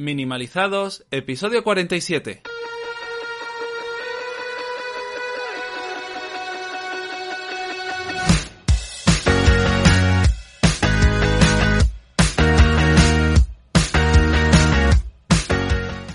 Minimalizados, episodio 47.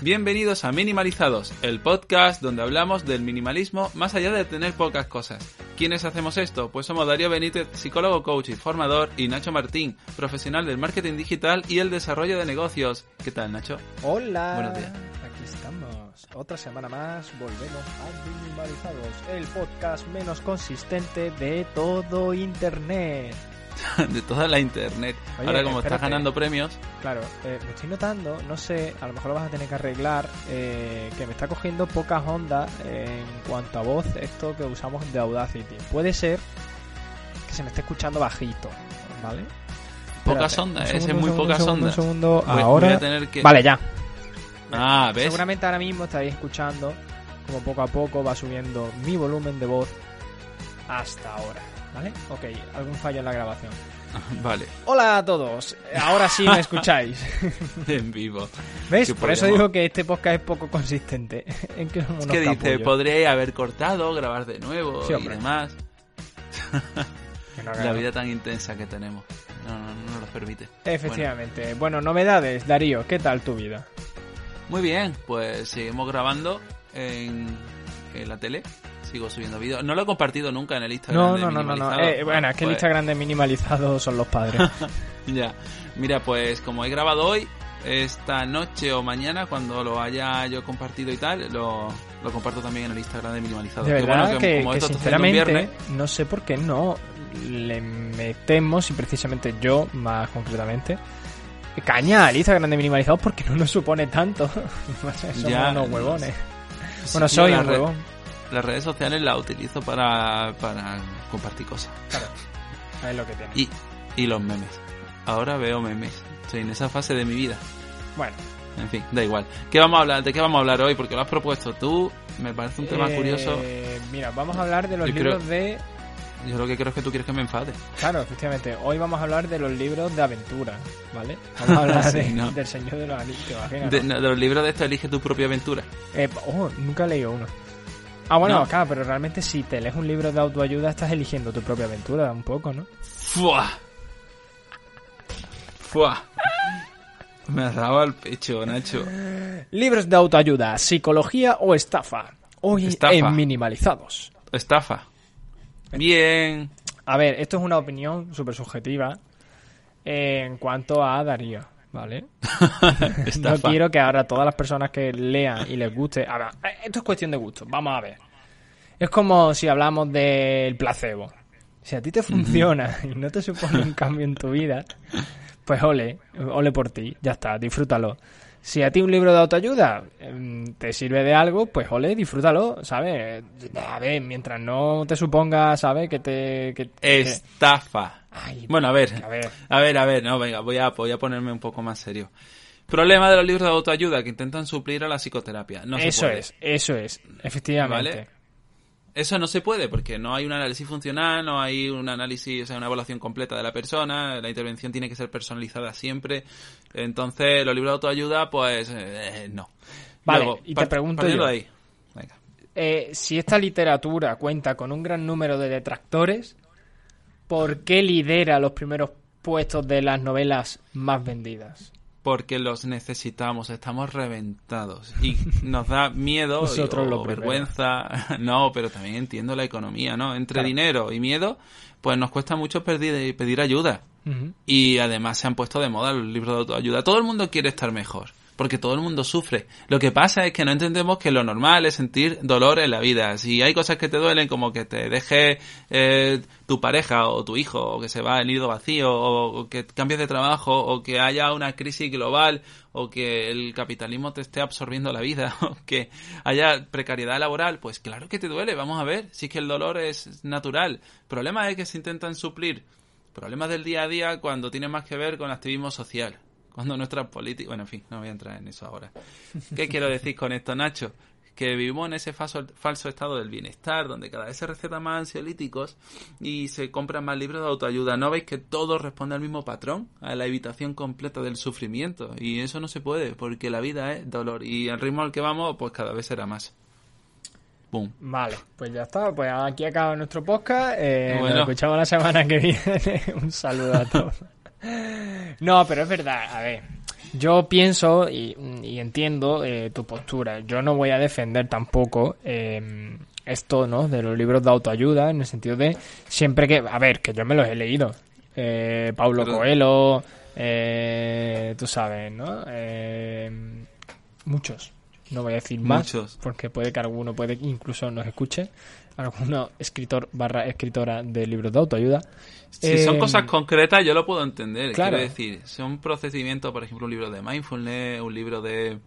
Bienvenidos a Minimalizados, el podcast donde hablamos del minimalismo más allá de tener pocas cosas. ¿Quiénes hacemos esto? Pues somos Darío Benítez, psicólogo, coach y formador, y Nacho Martín, profesional del marketing digital y el desarrollo de negocios. ¿Qué tal, Nacho? Hola. Buenos días. Aquí estamos. Otra semana más volvemos a Minimalizados, el podcast menos consistente de todo Internet. de toda la internet. Oye, Ahora como estás ganando premios, Claro, eh, me estoy notando, no sé, a lo mejor lo vas a tener que arreglar, eh, que me está cogiendo pocas ondas en cuanto a voz esto que usamos de Audacity. Puede ser que se me esté escuchando bajito, ¿vale? pocas Espérate, ondas, ese es muy pocas segundo, ondas. Un segundo, Voy- ahora... voy a tener que... Vale, ya. Ah, ¿ves? Seguramente ahora mismo estaréis escuchando como poco a poco va subiendo mi volumen de voz hasta ahora, ¿vale? Ok, algún fallo en la grabación. Vale, Hola a todos, ahora sí me escucháis. en vivo. ¿Ves? Por eso digo que este podcast es poco consistente. en que Es que dice, podría haber cortado, grabar de nuevo Sí, y demás. No, La vida tan intensa que tenemos. No, no, no nos lo permite. Efectivamente. Bueno. novedades, Darío, ¿qué tal tu vida? Muy bien, pues seguimos grabando en, en la tele. Sigo subiendo vídeos. No lo he compartido nunca en el Instagram. No, de no, no, no, no. Eh, bueno, es que el Pues, Instagram de minimalizado son los padres. Ya. Mira, pues como he grabado hoy, esta noche o mañana, cuando lo haya yo compartido y tal, lo, lo comparto también en el Instagram de Minimalizado. De verdad bueno que, como que esto sinceramente viernes, no sé por qué no le metemos, y precisamente yo más concretamente, caña al Instagram de minimalizados porque no nos supone tanto. Somos Ya, unos huevones. Bueno, soy un huevón. Las redes sociales las utilizo para, para compartir cosas. Es lo que tiene. Y, y los memes. Ahora veo memes. Estoy en esa fase de mi vida. Bueno, En fin, da igual. ¿Qué vamos a hablar? ¿De qué vamos a hablar hoy? Porque lo has propuesto tú. Me parece un tema eh, curioso. Mira, vamos a hablar de los Yo creo- libros de. Yo lo que creo es que tú quieres que me enfade. Claro, efectivamente. Hoy vamos a hablar de los libros de aventura, ¿vale? Vamos a hablar Sí, de- no. del Señor de los Anillos, de los libros de esto, elige tu propia aventura. Eh, oh, nunca he leído uno. Ah, bueno, No. claro, pero realmente si te lees un libro de autoayuda estás eligiendo tu propia aventura un poco, ¿no? ¡Fua! ¡Fua! Me dado al pecho, Nacho. Libros de autoayuda, psicología o estafa. Hoy Estafa. en minimalizados. Estafa. Bien. A ver, esto es una opinión súper subjetiva en cuanto a Darío, ¿vale? No quiero que ahora todas las personas que lean y les guste... Ahora, eh, esto es cuestión de gusto, vamos a ver. Es como si hablamos del placebo. Si a ti te funciona y no te supone un cambio en tu vida, pues ole, ole por ti, ya está, disfrútalo. Si a ti un libro de autoayuda em, te sirve de algo, pues ole, disfrútalo, ¿sabes? A ver, mientras no te suponga, ¿sabes? Que te... Que, que- Estafa. Ay, Bueno, a ver. a ver. A ver, a ver, no, venga, voy a, voy a ponerme un poco más serio. Problema de los libros de autoayuda que intentan suplir a la psicoterapia. No se eso puede. es, eso es, efectivamente. Vale. Eso no se puede porque no hay un análisis funcional, no hay un análisis, o sea, una evaluación completa de la persona, la intervención tiene que ser personalizada siempre. Entonces, los libros de autoayuda, pues, eh, no. Vale, y te pregunto yo. ahí. Venga. Eh, si esta literatura cuenta con un gran número de detractores, ¿por qué lidera los primeros puestos de las novelas más vendidas? Porque los necesitamos, estamos reventados y nos da miedo Nosotros y- o vergüenza. No, pero también entiendo la economía, ¿no? Entre Claro. dinero y miedo, pues nos cuesta mucho pedir, pedir ayuda. Y además se han puesto de moda los libros de autoayuda. Todo el mundo quiere estar mejor, porque todo el mundo sufre. Lo que pasa es que no entendemos que lo normal es sentir dolor en la vida. Si hay cosas que te duelen, como que te deje eh, tu pareja o tu hijo, o que se va el nido vacío, o, o que cambies de trabajo, o que haya una crisis global, o que el capitalismo te esté absorbiendo la vida, o que haya precariedad laboral, pues claro que te duele. Vamos a ver, si es que el dolor es natural. El problema es que se intentan suplir problemas del día a día cuando tiene más que ver con activismo social. Cuando nuestra política... Bueno, en fin, no voy a entrar en eso ahora. ¿Qué quiero decir con esto, Nacho? que vivimos en ese falso, falso estado del bienestar, donde cada vez se recetan más ansiolíticos y se compran más libros de autoayuda. ¿No veis que todo responde al mismo patrón? A la evitación completa del sufrimiento. Y eso no se puede, porque la vida es dolor. Y el ritmo al que vamos, pues cada vez será más. Boom. Vale, pues ya está. Pues aquí acaba nuestro podcast. Eh, Bueno. Nos escuchamos la semana que viene. Un saludo a todos. No, pero es verdad. A ver, yo pienso y, y entiendo eh, tu postura. Yo no voy a defender tampoco eh, esto, ¿no? De los libros de autoayuda, en el sentido de siempre que. A ver, que yo me los he leído. Eh, Paulo Pero- Coelho, eh, tú sabes, ¿no? Eh, muchos. No voy a decir más, Muchos. porque puede que alguno puede que incluso nos escuche. Alguno escritor barra escritora de libros de autoayuda. Si son Eh, cosas concretas, yo lo puedo entender. claro. Quiero decir, son procedimientos, por ejemplo, un libro de mindfulness, un libro de.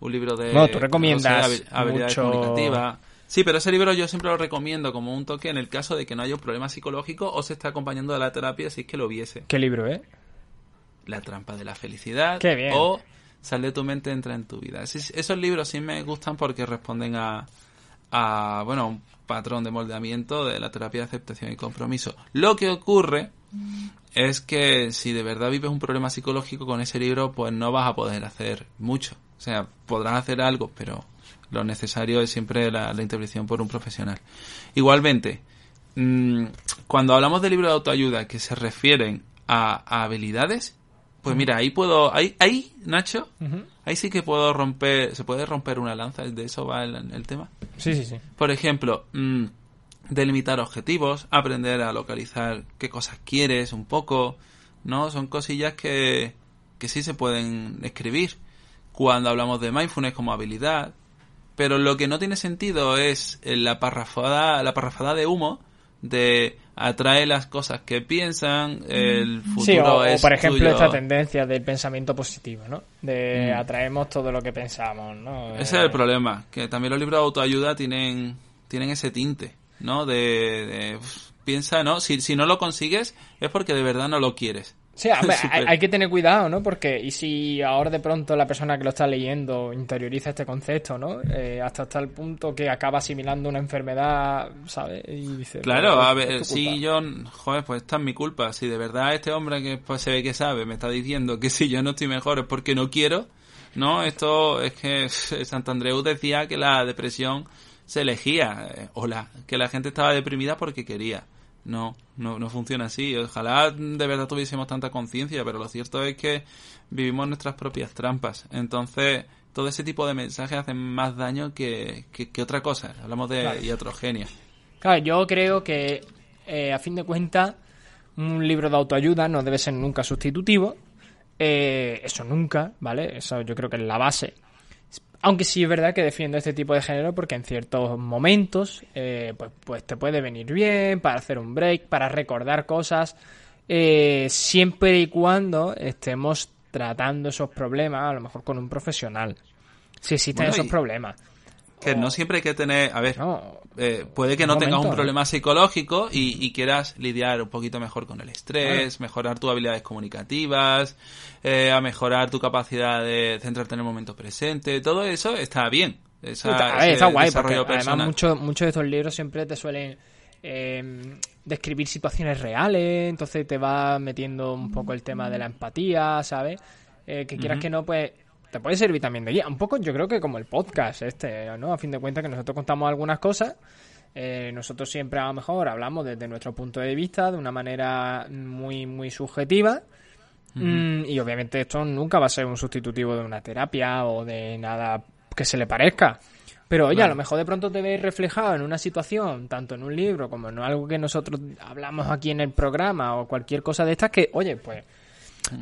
Un libro de. Bueno, tú recomiendas no sé, habi- habilidades mucho- comunicativas. Sí, pero ese libro yo siempre lo recomiendo como un toque en el caso de que no haya un problema psicológico o se está acompañando de la terapia si es que lo viese. ¿Qué libro, eh? La trampa de la felicidad. Qué bien. O Sal de tu mente, entra en tu vida. Esos libros sí me gustan porque responden a, a, bueno, un patrón de moldeamiento de la terapia de aceptación y compromiso. Lo que ocurre es que si de verdad vives un problema psicológico con ese libro, pues no vas a poder hacer mucho. O sea, podrás hacer algo, pero lo necesario es siempre la, intervención por un profesional. Igualmente, mm, cuando hablamos de libros de autoayuda que se refieren a habilidades, pues mira, ahí puedo, ahí, ahí, Nacho, ahí sí que puedo romper, se puede romper una lanza, de eso va el, el tema. Sí, sí, sí. Por ejemplo, mm, delimitar objetivos, aprender a localizar qué cosas quieres un poco, ¿no? Son cosillas que, que sí se pueden escribir cuando hablamos de mindfulness como habilidad, pero lo que no tiene sentido es la parrafada, la parrafada de humo de atrae las cosas que piensan, el futuro Sí, o, o, es por ejemplo tuyo. esta tendencia del pensamiento positivo, ¿no? De Mm. atraemos todo lo que pensamos, ¿no? Ese es Eh, el problema, que también los libros de autoayuda tienen, tienen ese tinte, ¿no? De, de, piensa, ¿no? Si, si no lo consigues es porque de verdad no lo quieres. Sí, hombre, hay, hay que tener cuidado, ¿no? Porque, y si ahora de pronto la persona que lo está leyendo interioriza este concepto, ¿no? Eh, hasta el punto que acaba asimilando una enfermedad, ¿sabes? Y dice, Claro, pues, a es ver, si yo, joder, pues esta es mi culpa. Si de verdad este hombre que pues, se ve que sabe me está diciendo que si yo no estoy mejor es porque no quiero, ¿no? Esto es que Santandreu decía que la depresión se elegía, eh, o la, que la gente estaba deprimida porque quería. No, no, no funciona así. Ojalá de verdad tuviésemos tanta conciencia, pero lo cierto es que vivimos nuestras propias trampas. Entonces, todo ese tipo de mensajes hacen más daño que, que, que otra cosa. Hablamos de Claro. iatrogenia. Claro, yo creo que eh, a fin de cuentas un libro de autoayuda no debe ser nunca sustitutivo. Eh, eso nunca, ¿vale? Eso yo creo que es la base. Aunque sí es verdad que defiendo este tipo de género porque en ciertos momentos eh, pues, pues te puede venir bien para hacer un break, para recordar cosas, eh, siempre y cuando estemos tratando esos problemas, a lo mejor con un profesional. Si existen Bueno, esos y- problemas. Que no siempre hay que tener, a ver, No, eh, puede que no tengas un momento. problema psicológico y, y quieras lidiar un poquito mejor con el estrés, mejorar tus habilidades comunicativas, eh, a mejorar tu capacidad de centrarte en el momento presente, todo eso está bien. Esa- ese está guay, porque además muchos muchos de estos libros siempre te suelen eh, describir situaciones reales, entonces te va metiendo un poco el tema de la empatía, ¿sabes? Eh, que quieras que no, pues te puede servir también de guía. Un poco yo creo que como el podcast este, ¿no? A fin de cuentas que nosotros contamos algunas cosas, eh, nosotros siempre a lo mejor hablamos desde nuestro punto de vista, de una manera muy, muy subjetiva. Mm, y obviamente esto nunca va a ser un sustitutivo de una terapia o de nada que se le parezca. Pero oye, a lo mejor de pronto te ves reflejado en una situación, tanto en un libro como en algo que nosotros hablamos aquí en el programa o cualquier cosa de estas que, oye, pues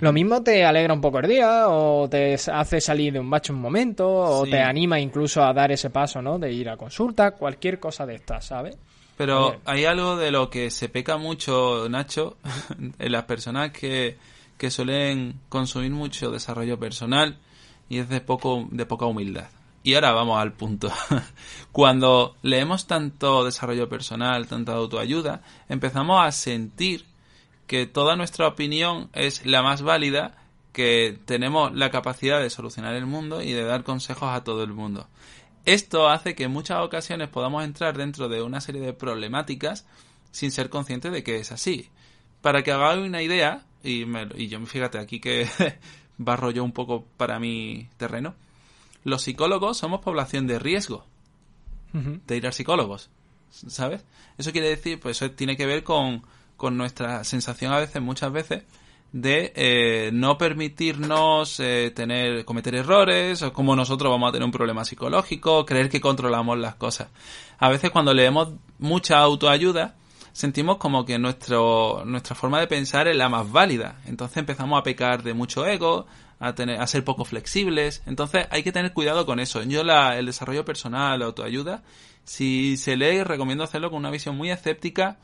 lo mismo te alegra un poco el día o te hace salir de un bache un momento o Sí. te anima incluso a dar ese paso, ¿no? De ir a consulta, cualquier cosa de estas, ¿sabes? Pero hay algo de lo que se peca mucho, Nacho, en las personas que, que suelen consumir mucho desarrollo personal y es de poco de poca humildad. Y ahora vamos al punto. Cuando leemos tanto desarrollo personal, tanta autoayuda, empezamos a sentir que toda nuestra opinión es la más válida, que tenemos la capacidad de solucionar el mundo y de dar consejos a todo el mundo. Esto hace que en muchas ocasiones podamos entrar dentro de una serie de problemáticas sin ser conscientes de que es así. Para que hagáis una idea, y, me, y yo fíjate aquí que barro yo un poco para mi terreno, los psicólogos somos población de riesgo de ir a psicólogos, ¿sabes? Eso quiere decir, pues eso tiene que ver con, con nuestra sensación a veces, muchas veces, de eh, no permitirnos eh, tener cometer errores o como nosotros vamos a tener un problema psicológico creer que controlamos las cosas. A veces cuando leemos mucha autoayuda sentimos como que nuestro nuestra forma de pensar es la más válida. Entonces empezamos a pecar de mucho ego a tener a ser poco flexibles. Entonces hay que tener cuidado con eso. Yo la, el desarrollo personal la autoayuda si se lee recomiendo hacerlo con una visión muy escéptica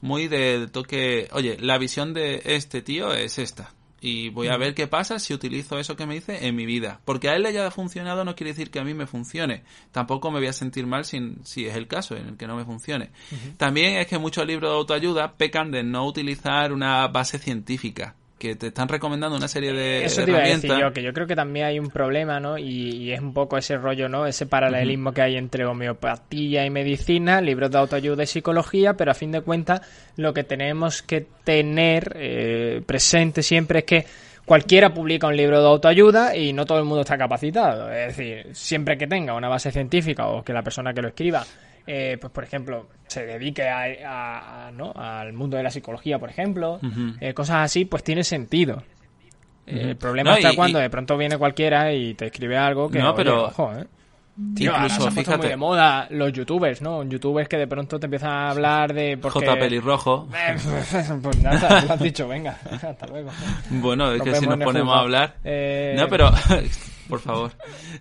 muy de toque, oye, la visión de este tío es esta. Y voy a ver qué pasa si utilizo eso que me dice en mi vida. Porque a él le haya funcionado no quiere decir que a mí me funcione. Tampoco me voy a sentir mal sin, si es el caso en el que no me funcione. También es que muchos libros de autoayuda pecan de no utilizar una base científica que te están recomendando una serie de Eso te iba a decir yo, que yo creo que también hay un problema, ¿no? Y, es un poco ese rollo, ¿no? Ese paralelismo que hay entre homeopatía y medicina, libros de autoayuda y psicología, pero a fin de cuentas lo que tenemos que tener eh, presente siempre es que cualquiera publica un libro de autoayuda y no todo el mundo está capacitado. Es decir, siempre que tenga una base científica o que la persona que lo escriba eh, pues por ejemplo, se dedique a, ¿no? al mundo de la psicología, por ejemplo, eh, cosas así, pues tiene sentido. El problema está cuando de pronto viene cualquiera y te escribe algo que no, pero ojo, ¿eh? Incluso, fíjate. muy de moda los youtubers, ¿no? Youtubers que de pronto te empiezan a hablar de. Porque... J. Pelirrojo. pues nada, lo has dicho, venga. Hasta luego. Bueno, es que si nos ponemos a hablar. No, pero. por favor.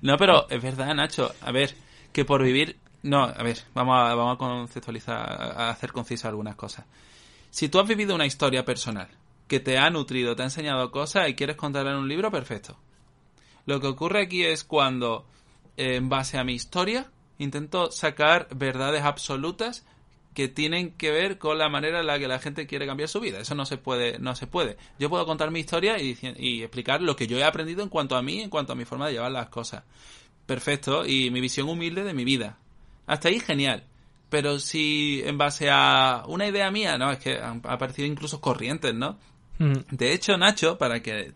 No, pero es verdad, Nacho. A ver, que por vivir no, a ver, vamos a, vamos a conceptualizar, a hacer concisas algunas cosas. Si tú has vivido una historia personal que te ha nutrido, te ha enseñado cosas y quieres contarla en un libro, perfecto. Lo que ocurre aquí es cuando, en base a mi historia, intento sacar verdades absolutas que tienen que ver con la manera en la que la gente quiere cambiar su vida. Eso no se puede, no se puede. Yo puedo contar mi historia y, y explicar lo que yo he aprendido en cuanto a mí, en cuanto a mi forma de llevar las cosas. Perfecto. Y mi visión humilde de mi vida. Hasta ahí genial. Pero si en base a una idea mía, no, es que han aparecido incluso corrientes, ¿no? Mm. De hecho, Nacho, para que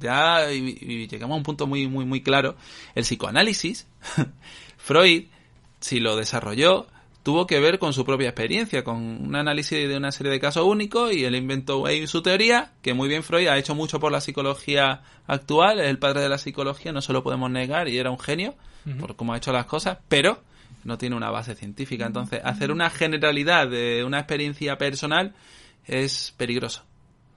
ya y, llegamos a un punto muy, muy, muy claro, el psicoanálisis, Freud, si lo desarrolló, tuvo que ver con su propia experiencia, con un análisis de una serie de casos únicos y él inventó ahí su teoría, que muy bien Freud ha hecho mucho por la psicología actual, es el padre de la psicología, no se lo podemos negar y era un genio por cómo ha hecho las cosas, pero no tiene una base científica. Entonces, hacer una generalidad de una experiencia personal es peligroso.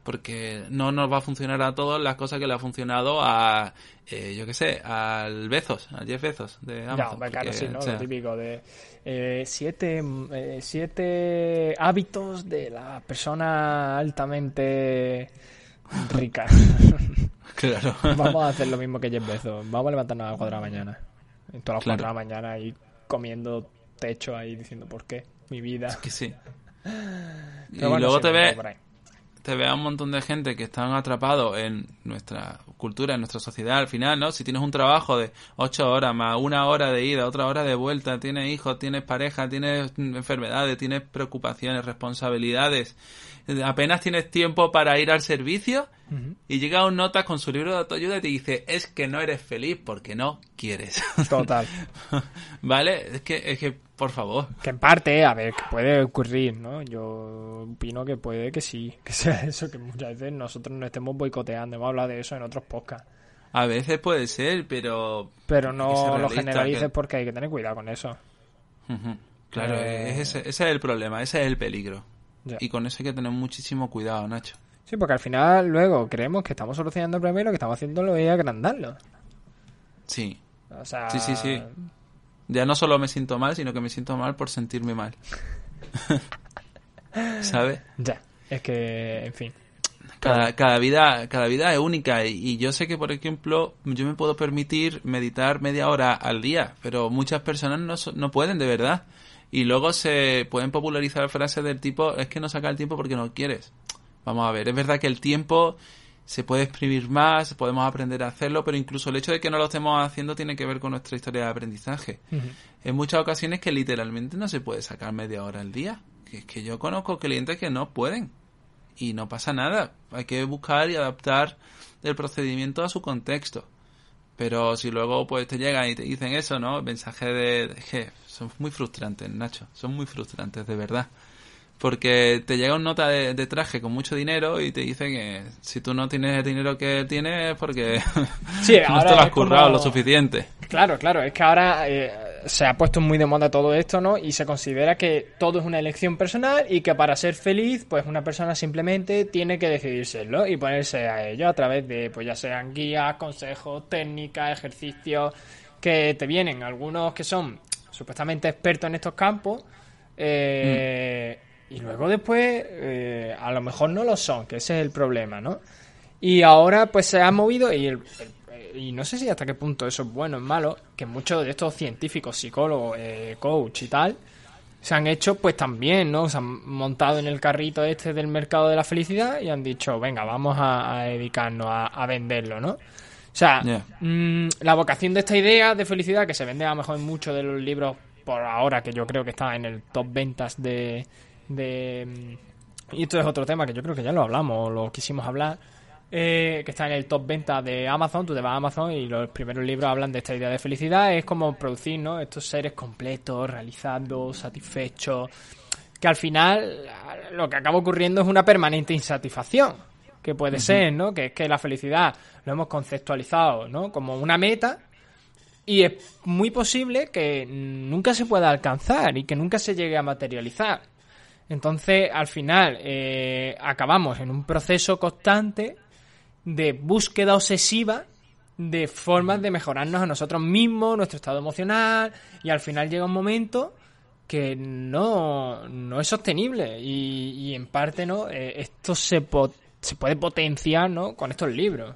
Porque no nos va a funcionar a todos las cosas que le ha funcionado a, eh, yo qué sé, al Bezos, a Jeff Bezos de Amazon. Ya, claro, sí, ¿no? Lo típico de eh, siete, eh, siete hábitos de la persona altamente rica. claro. Vamos a hacer lo mismo que Jeff Bezos. Vamos a levantarnos a las 4 de la mañana. Todas las 4 de la mañana y comiendo techo ahí diciendo por qué mi vida. Es que sí. y luego te ve te ve a un montón de gente que están atrapados en nuestra cultura, en nuestra sociedad al final, ¿no? Si tienes un trabajo de ocho horas más una hora de ida, otra hora de vuelta, tienes hijos, tienes pareja, tienes enfermedades, tienes preocupaciones, responsabilidades, apenas tienes tiempo para ir al servicio y llega un nota con su libro de autoayuda y te dice, es que no eres feliz porque no quieres. Total. ¿Vale? Es que, es que, por favor. Que en parte, a ver, que puede ocurrir, ¿no? Yo opino que puede que sí, que sea eso, que muchas veces nosotros no estemos boicoteando. Hemos hablado de eso en otros podcasts. A veces puede ser, pero... Pero no lo generalices porque hay que tener cuidado con eso. Claro, eh, ese, ese, es el problema, ese es el peligro. Y con eso hay que tener muchísimo cuidado, Nacho. Sí, porque al final luego creemos que estamos solucionando el problema y lo que estamos haciendo es agrandarlo. Sí. Sí, sí, sí. Ya no solo me siento mal, sino que me siento mal por sentirme mal. ¿Sabes? Ya. Es que, en fin. Cada, cada, vida, cada vida es única y, yo sé que, por ejemplo, yo me puedo permitir meditar media hora al día, pero muchas personas no, no pueden de verdad. Y luego se pueden popularizar frases del tipo, es que no saca el tiempo porque no quieres. Vamos a ver, es verdad que el tiempo se puede exprimir más, podemos aprender a hacerlo, pero incluso el hecho de que no lo estemos haciendo tiene que ver con nuestra historia de aprendizaje. En muchas ocasiones que literalmente no se puede sacar media hora al día. Que es que yo conozco clientes que no pueden. Y no pasa nada. Hay que buscar y adaptar el procedimiento a su contexto. Pero si luego pues te llegan y te dicen eso, ¿no? Mensaje de, de que son muy frustrantes, Nacho. Son muy frustrantes, de verdad porque te llega un nota de, traje con mucho dinero y te dice que si tú no tienes el dinero que tienes es porque sí, no te lo has currado lo suficiente. Claro, claro, es que ahora eh, se ha puesto muy de moda todo esto, ¿no? Y se considera que todo es una elección personal y que para ser feliz, pues una persona simplemente tiene que decidirlo y ponerse a ello a través de, pues ya sean guías, consejos, técnicas, ejercicios que te vienen, algunos que son supuestamente expertos en estos campos. Eh, y luego después, eh, a lo mejor no lo son, que ese es el problema, ¿no? Y ahora pues se ha movido y, y no sé si hasta qué punto eso es bueno o es malo, que muchos de estos científicos, psicólogos, eh, coach y tal, se han hecho pues también, ¿no? Se han montado en el carrito este del mercado de la felicidad y han dicho, venga, vamos a, dedicarnos a, venderlo, ¿no? O sea, mm, la vocación de esta idea de felicidad, que se vende a lo mejor en muchos de los libros por ahora, que yo creo que está en el top ventas de, de... Y esto es otro tema que yo creo que ya lo hablamos, lo quisimos hablar, eh, que está en el top venta de Amazon, tú te vas a Amazon y los primeros libros hablan de esta idea de felicidad, es como producir, ¿no? Estos seres completos, realizados, satisfechos, que al final lo que acaba ocurriendo es una permanente insatisfacción, que puede ser, ¿no? Que es que la felicidad lo hemos conceptualizado, ¿no? Como una meta y es muy posible que nunca se pueda alcanzar y que nunca se llegue a materializar. Entonces, al final, eh, acabamos en un proceso constante de búsqueda obsesiva de formas de mejorarnos a nosotros mismos, nuestro estado emocional, y al final llega un momento que no, no es sostenible y, en parte no eh, esto se, se puede potenciar ¿no? con estos libros.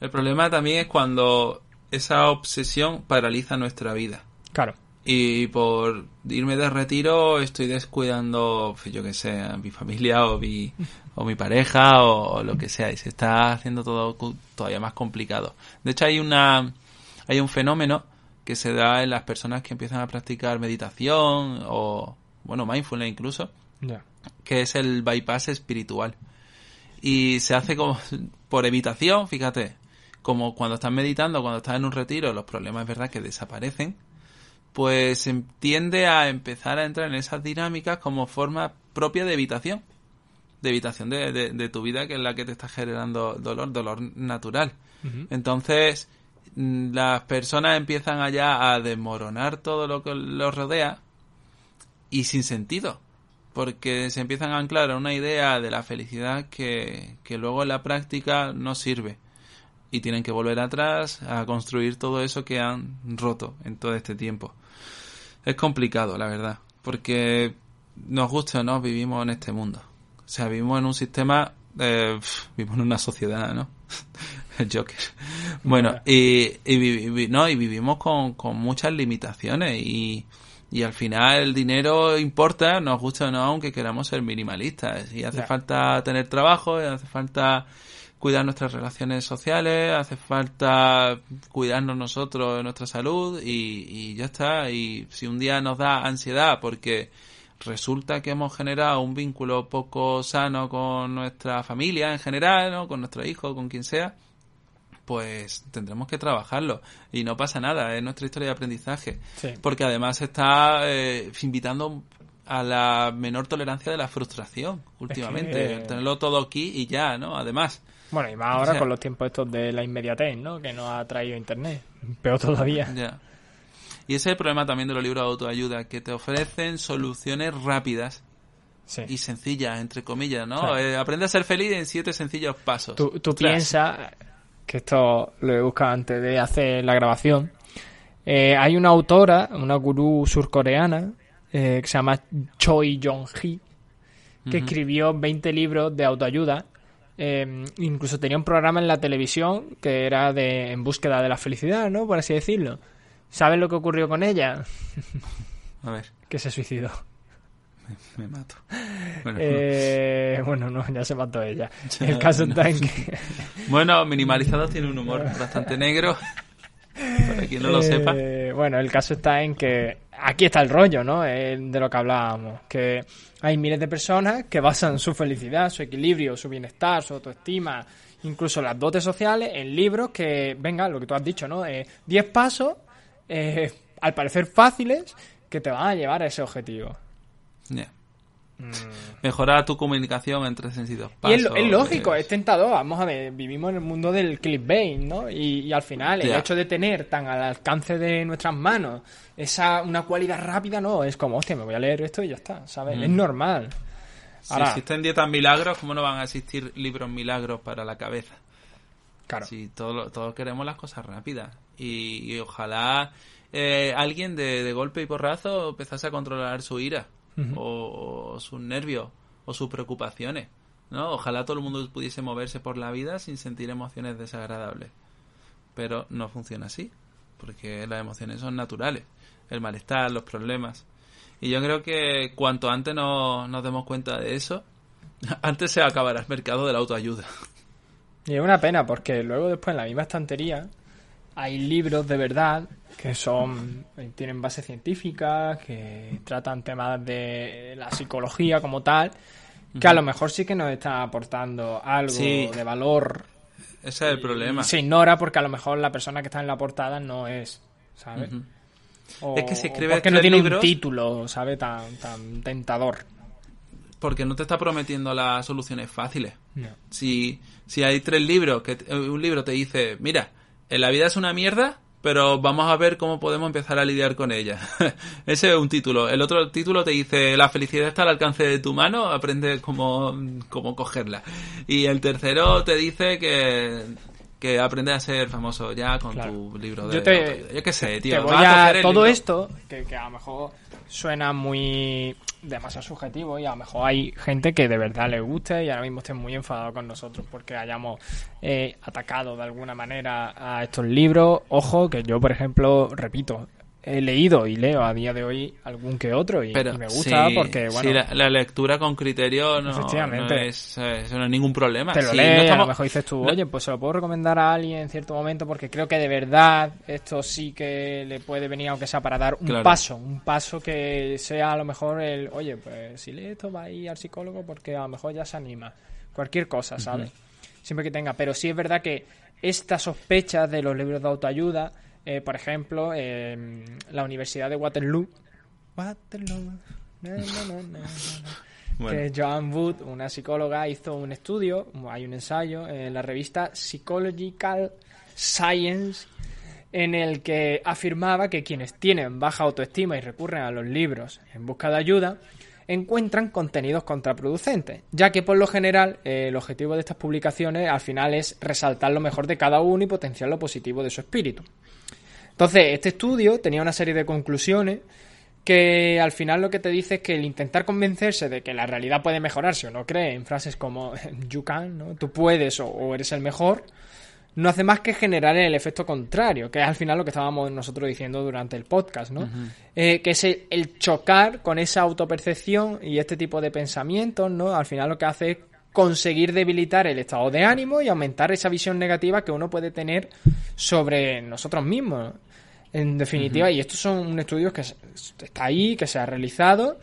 El problema también es cuando esa obsesión paraliza nuestra vida. Claro y por irme de retiro estoy descuidando, yo que sé, a mi familia o mi, o mi pareja o, lo que sea y se está haciendo todo todavía más complicado. De hecho hay una hay un fenómeno que se da en las personas que empiezan a practicar meditación o bueno, mindfulness incluso, que es el bypass espiritual. Y se hace como por evitación, fíjate, como cuando estás meditando, cuando estás en un retiro, los problemas es verdad que desaparecen pues tiende a empezar a entrar en esas dinámicas como forma propia de evitación. De evitación de, de, tu vida, que es la que te está generando dolor, dolor natural. Entonces, mm, las personas empiezan allá a desmoronar todo lo que los rodea y sin sentido. Porque se empiezan a anclar a una idea de la felicidad que, que luego en la práctica no sirve y tienen que volver atrás a construir todo eso que han roto en todo este tiempo es complicado, la verdad, porque nos gusta o no, vivimos en este mundo. O sea, vivimos en un sistema, eh, vivimos en una sociedad, ¿no? El Joker. Bueno, y, y, no, y vivimos con, con muchas limitaciones y, y al final el dinero importa, nos gusta o no, aunque queramos ser minimalistas. Y hace falta tener trabajo, y hace falta cuidar nuestras relaciones sociales, hace falta cuidarnos nosotros nuestra salud y, ya está. Y si un día nos da ansiedad porque resulta que hemos generado un vínculo poco sano con nuestra familia en general, ¿no? con nuestro hijo, con quien sea, pues tendremos que trabajarlo. Y no pasa nada, es nuestra historia de aprendizaje. Porque además está eh, invitando a la menor tolerancia de la frustración últimamente. Tenerlo todo aquí y ya, ¿no? Además. Bueno, y más ahora con los tiempos estos de la inmediatez, ¿no? Que nos ha traído Internet. Peor todavía. Ya. Y ese es el problema también de los libros de autoayuda, que te ofrecen soluciones rápidas y sencillas, entre comillas, ¿no? Eh, aprende a ser feliz en siete sencillos pasos. Tú, tú piensas, que esto lo he buscado antes de hacer la grabación, eh, hay una autora, una gurú surcoreana, eh, que se llama Choi Jong-hee, que escribió 20 libros de autoayuda eh, incluso tenía un programa en la televisión que era de en búsqueda de la felicidad, ¿no? Por así decirlo. ¿Sabes lo que ocurrió con ella? A ver. que se suicidó. Me mato. Bueno. Eh, bueno, no, ya se mató ella. El caso está en que... bueno, Minimalizado tiene un humor bastante negro. Para quien no lo sepa. Eh, bueno, el caso está en que aquí está el rollo, ¿no? de lo que hablábamos. Que hay miles de personas que basan su felicidad, su equilibrio, su bienestar, su autoestima, incluso las dotes sociales en libros que, venga, lo que tú has dicho, ¿no? 10 eh, pasos, eh, al parecer fáciles, que te van a llevar a ese objetivo. Mm. Mejorar tu comunicación entre sentidos. y es, lógico, es tentador. Vamos a ver, vivimos en el mundo del clickbait, ¿no? Y, al final, el hecho de tener tan al alcance de nuestras manos esa una cualidad rápida, no, es como, hostia, me voy a leer esto y ya está, ¿sabes? Es mm. normal. Si existen dietas milagros, ¿cómo no van a existir libros milagros para la cabeza? Claro. Si todos todo queremos las cosas rápidas. Y, ojalá eh, alguien de, de golpe y porrazo empezase a controlar su ira o, sus nervios o sus preocupaciones. ¿no? Ojalá todo el mundo pudiese moverse por la vida sin sentir emociones desagradables. Pero no funciona así, porque las emociones son naturales. El malestar, los problemas. Y yo creo que cuanto antes no, nos demos cuenta de eso, antes se acabará el mercado de la autoayuda. Y es una pena, porque luego después en la misma estantería hay libros de verdad que son tienen base científica, que tratan temas de la psicología como tal, que a lo mejor sí que nos está aportando algo de valor. Ese es el problema. Se ignora porque a lo mejor la persona que está en la portada no es, ¿sabes? es que se escribe porque no tiene un título, ¿sabes? Tan, tan tentador. Porque no te está prometiendo las soluciones fáciles. Si, si hay tres libros, que un libro te dice, mira, la vida es una mierda, pero vamos a ver cómo podemos empezar a lidiar con ella. Ese es un título. El otro título te dice, la felicidad está al alcance de tu mano, aprende cómo, cómo cogerla. Y el tercero te dice que que aprende a ser famoso ya con tu libro de... Yo, te, yo qué sé, tío. todo esto, que, que, a lo mejor suena muy demasiado subjetivo y a lo mejor hay gente que de verdad le guste y ahora mismo esté muy enfadado con nosotros porque hayamos eh, atacado de alguna manera a estos libros. Ojo, que yo, por ejemplo, repito, he leído y leo a día de hoy algún que otro y, me gusta porque bueno la, lectura con criterio no, es, no ningún problema. Te lo lees, a lo mejor dices tú oye pues se lo puedo recomendar a alguien en cierto momento porque creo que de verdad esto sí que le puede venir aunque sea para dar un paso un paso que sea a lo mejor el oye pues si lee esto va a ir al psicólogo porque a lo mejor ya se anima cualquier cosa ¿sabes? siempre que tenga pero sí es verdad que esta sospecha de los libros de autoayuda eh, por ejemplo, la Universidad de Waterloo. Waterloo. Que Joan Wood, una psicóloga, hizo un estudio, hay un ensayo en la revista Psychological Science en el que afirmaba que quienes tienen baja autoestima y recurren a los libros en busca de ayuda encuentran contenidos contraproducentes, ya que por lo general eh, el objetivo de estas publicaciones al final es resaltar lo mejor de cada uno y potenciar lo positivo de su espíritu. Entonces, este estudio tenía una serie de conclusiones que al final lo que te dice es que el intentar convencerse de que la realidad puede mejorarse o no cree en frases como you can, ¿no? tú puedes o, eres el mejor, no hace más que generar el efecto contrario, que es al final lo que estábamos nosotros diciendo durante el podcast, ¿no? Eh, que es el, chocar con esa autopercepción y este tipo de pensamientos, ¿no? Al final lo que hace es conseguir debilitar el estado de ánimo y aumentar esa visión negativa que uno puede tener sobre nosotros mismos. En definitiva, y estos son estudios que está ahí, que se ha realizado.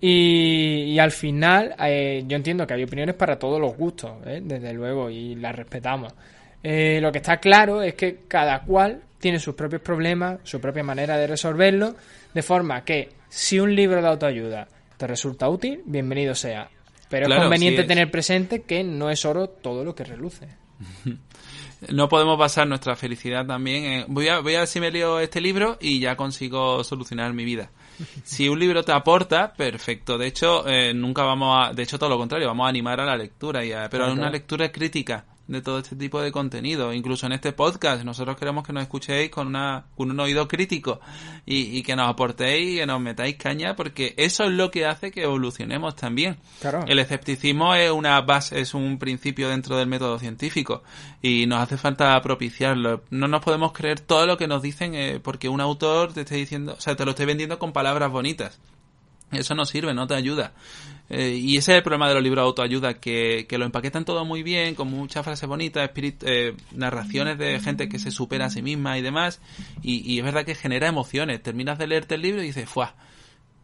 Y, al final, eh, yo entiendo que hay opiniones para todos los gustos, ¿eh? desde luego, y las respetamos. Eh, lo que está claro es que cada cual tiene sus propios problemas, su propia manera de resolverlo, de forma que si un libro de autoayuda te resulta útil, bienvenido sea. Pero es conveniente tener presente que no es oro todo lo que reluce. no podemos basar nuestra felicidad también en voy a, voy a ver si me leo este libro y ya consigo solucionar mi vida. Si un libro te aporta, perfecto. De hecho, eh, nunca vamos a, de hecho todo lo contrario, vamos a animar a la lectura, y pero a una lectura crítica de todo este tipo de contenido. Incluso en este podcast, nosotros queremos que nos escuchéis con, una, con un oído crítico y, que nos aportéis y que nos metáis caña, porque eso es lo que hace que evolucionemos también. El escepticismo es una base, es un principio dentro del método científico y nos hace falta propiciarlo. No nos podemos creer todo lo que nos dicen eh, porque un autor te esté diciendo, o sea, te lo esté vendiendo con palabras bonitas. Eso no sirve, no te ayuda. Eh, y ese es el problema de los libros de autoayuda, que, que lo empaquetan todo muy bien, con muchas frases bonitas, eh, narraciones de gente que se supera a sí misma y demás. Y, y es verdad que genera emociones. Terminas de leerte el libro y dices, ¡fuah!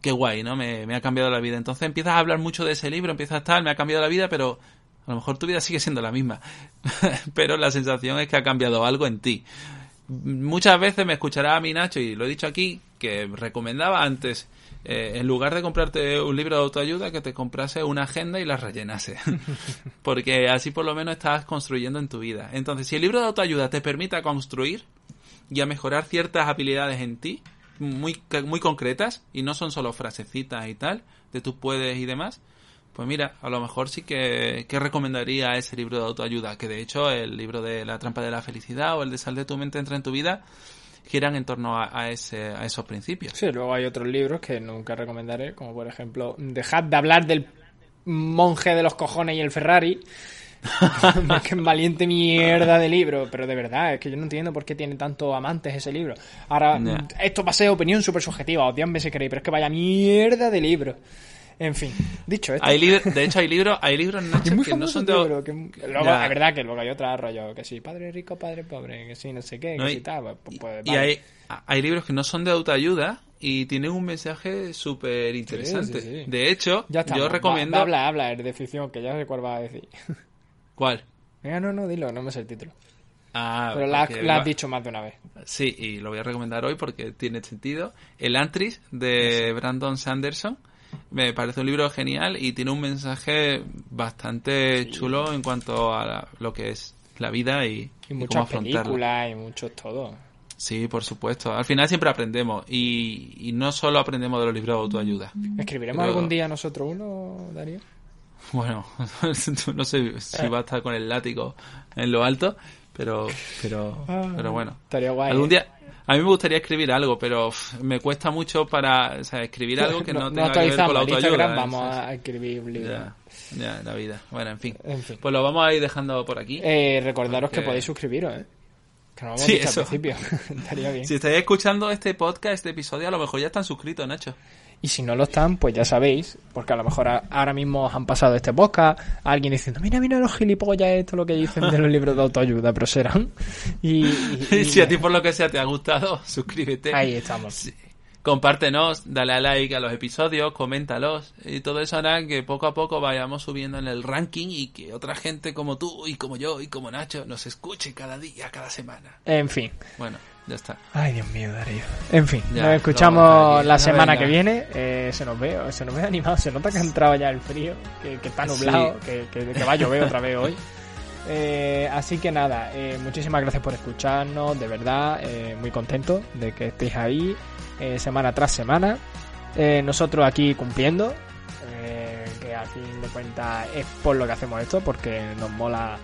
Qué guay, ¿no? Me, me ha cambiado la vida. Entonces empiezas a hablar mucho de ese libro, empiezas a estar, me ha cambiado la vida, pero a lo mejor tu vida sigue siendo la misma. pero la sensación es que ha cambiado algo en ti. Muchas veces me escuchará a mi Nacho, y lo he dicho aquí, que recomendaba antes, eh, en lugar de comprarte un libro de autoayuda, que te comprase una agenda y la rellenase. Porque así por lo menos estás construyendo en tu vida. Entonces, si el libro de autoayuda te permite a construir y a mejorar ciertas habilidades en ti, muy, muy concretas, y no son solo frasecitas y tal, de tú puedes y demás, pues mira, a lo mejor sí que, que recomendaría ese libro de autoayuda, que de hecho el libro de La trampa de la felicidad o el de Sal de tu mente entra en tu vida giran en torno a, a ese, a esos principios. Sí, luego hay otros libros que nunca recomendaré, como por ejemplo, Dejad de hablar del monje de los cojones y el Ferrari. que es valiente mierda de libro, pero de verdad, es que yo no entiendo por qué tiene tantos amantes ese libro. Ahora, esto va a ser opinión súper subjetiva, odiadme si queréis, pero es que vaya mierda de libro. En fin, dicho esto. Hay de hecho hay libros, hay libros Nacho, que no son de que- luego, es verdad que luego hay otra rollo, que sí, padre rico, padre pobre, que sí, no sé qué, que No, y- sí tal, pues, pues, y vale. hay, hay libros que no son de autoayuda y tienen un mensaje súper interesante. Sí, sí, sí. De hecho, Ya está, yo recomiendo... habla, habla, el de ficción, que ya sé cuál va a decir. ¿Cuál? Venga, no, no, dilo, no me sé el título. Ah, Pero la, has va- dicho más de una vez. Sí, y lo voy a recomendar hoy porque tiene sentido. El Antris de Brandon Sanderson me parece un libro genial y tiene un mensaje bastante chulo en cuanto a la- lo que es la vida y, Y y cómo muchas afrontarla. películas y muchos todo. Sí, por supuesto. Al final siempre aprendemos y, y no solo aprendemos de los libros de autoayuda. ¿Escribiremos Pero- algún día nosotros uno, Darío? Bueno, no sé si va a estar con el látigo en lo alto, pero pero pero bueno. Ah, Estaría guay. Algún ¿eh? día a mí me gustaría escribir algo, pero me cuesta mucho para o sea, escribir algo que no, tenga que ver con la autoayuda. Instagram, ¿eh? vamos a escribir un libro. Ya, ya, la vida. Bueno, en fin. En fin. Pues lo vamos a ir dejando por aquí. Eh, recordaros Porque- que podéis suscribiros, ¿eh? Que no Sí, eso. al principio. Estaría bien. Si estáis escuchando este podcast, este episodio, a lo mejor ya están suscritos, Nacho. Y si no lo están, pues ya sabéis, porque a lo mejor a- ahora mismo os han pasado este podcast, a alguien diciendo, mira, mira los gilipollas, esto es lo que dicen de los libros de autoayuda, pero serán. Y, y- y- si a ti por lo que sea te ha gustado, suscríbete. ahí estamos. Sí. Compártenos, dale a like a los episodios, coméntalos y todo eso hará que poco a poco vayamos subiendo en el ranking y que otra gente como tú y como yo y como Nacho nos escuche cada día, cada semana. En fin. Bueno, ya está. Ay, Dios mío, Darío. En fin, Ya, nos no, escuchamos la semana venga. que viene. Eh, se nos ve, se nos ve animado. Se nota que ha entrado ya el frío, que, que está nublado, que, que- que va a llover otra vez hoy. Eh, así que nada, eh, muchísimas gracias por escucharnos, de verdad, eh, muy contento de que estéis ahí eh, semana tras semana. Nosotros aquí cumpliendo, eh, que a fin de cuentas es por lo que hacemos esto, porque nos mola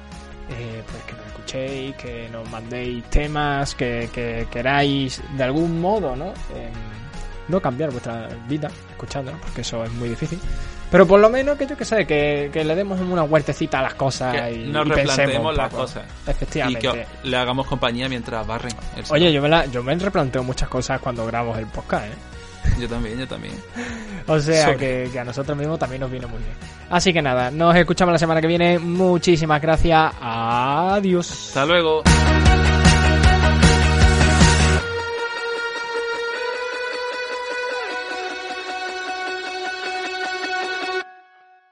eh, pues que nos escuchéis, que nos mandéis temas, que, que queráis de algún modo, ¿no? Em, no cambiar vuestra vida escuchándonos, porque eso es muy difícil. Pero por lo menos que yo que sé, que, que le demos una huertecita a las cosas Que y, nos y replanteemos las cosas y Efectivamente. que le hagamos compañía mientras barren. el Oye, yo me, la, yo me replanteo muchas cosas cuando grabamos el podcast, ¿eh? yo también, yo también. O sea que, que a nosotros mismos también nos viene muy bien. Así que nada, nos escuchamos la semana que viene. Muchísimas gracias. Adiós. Hasta luego.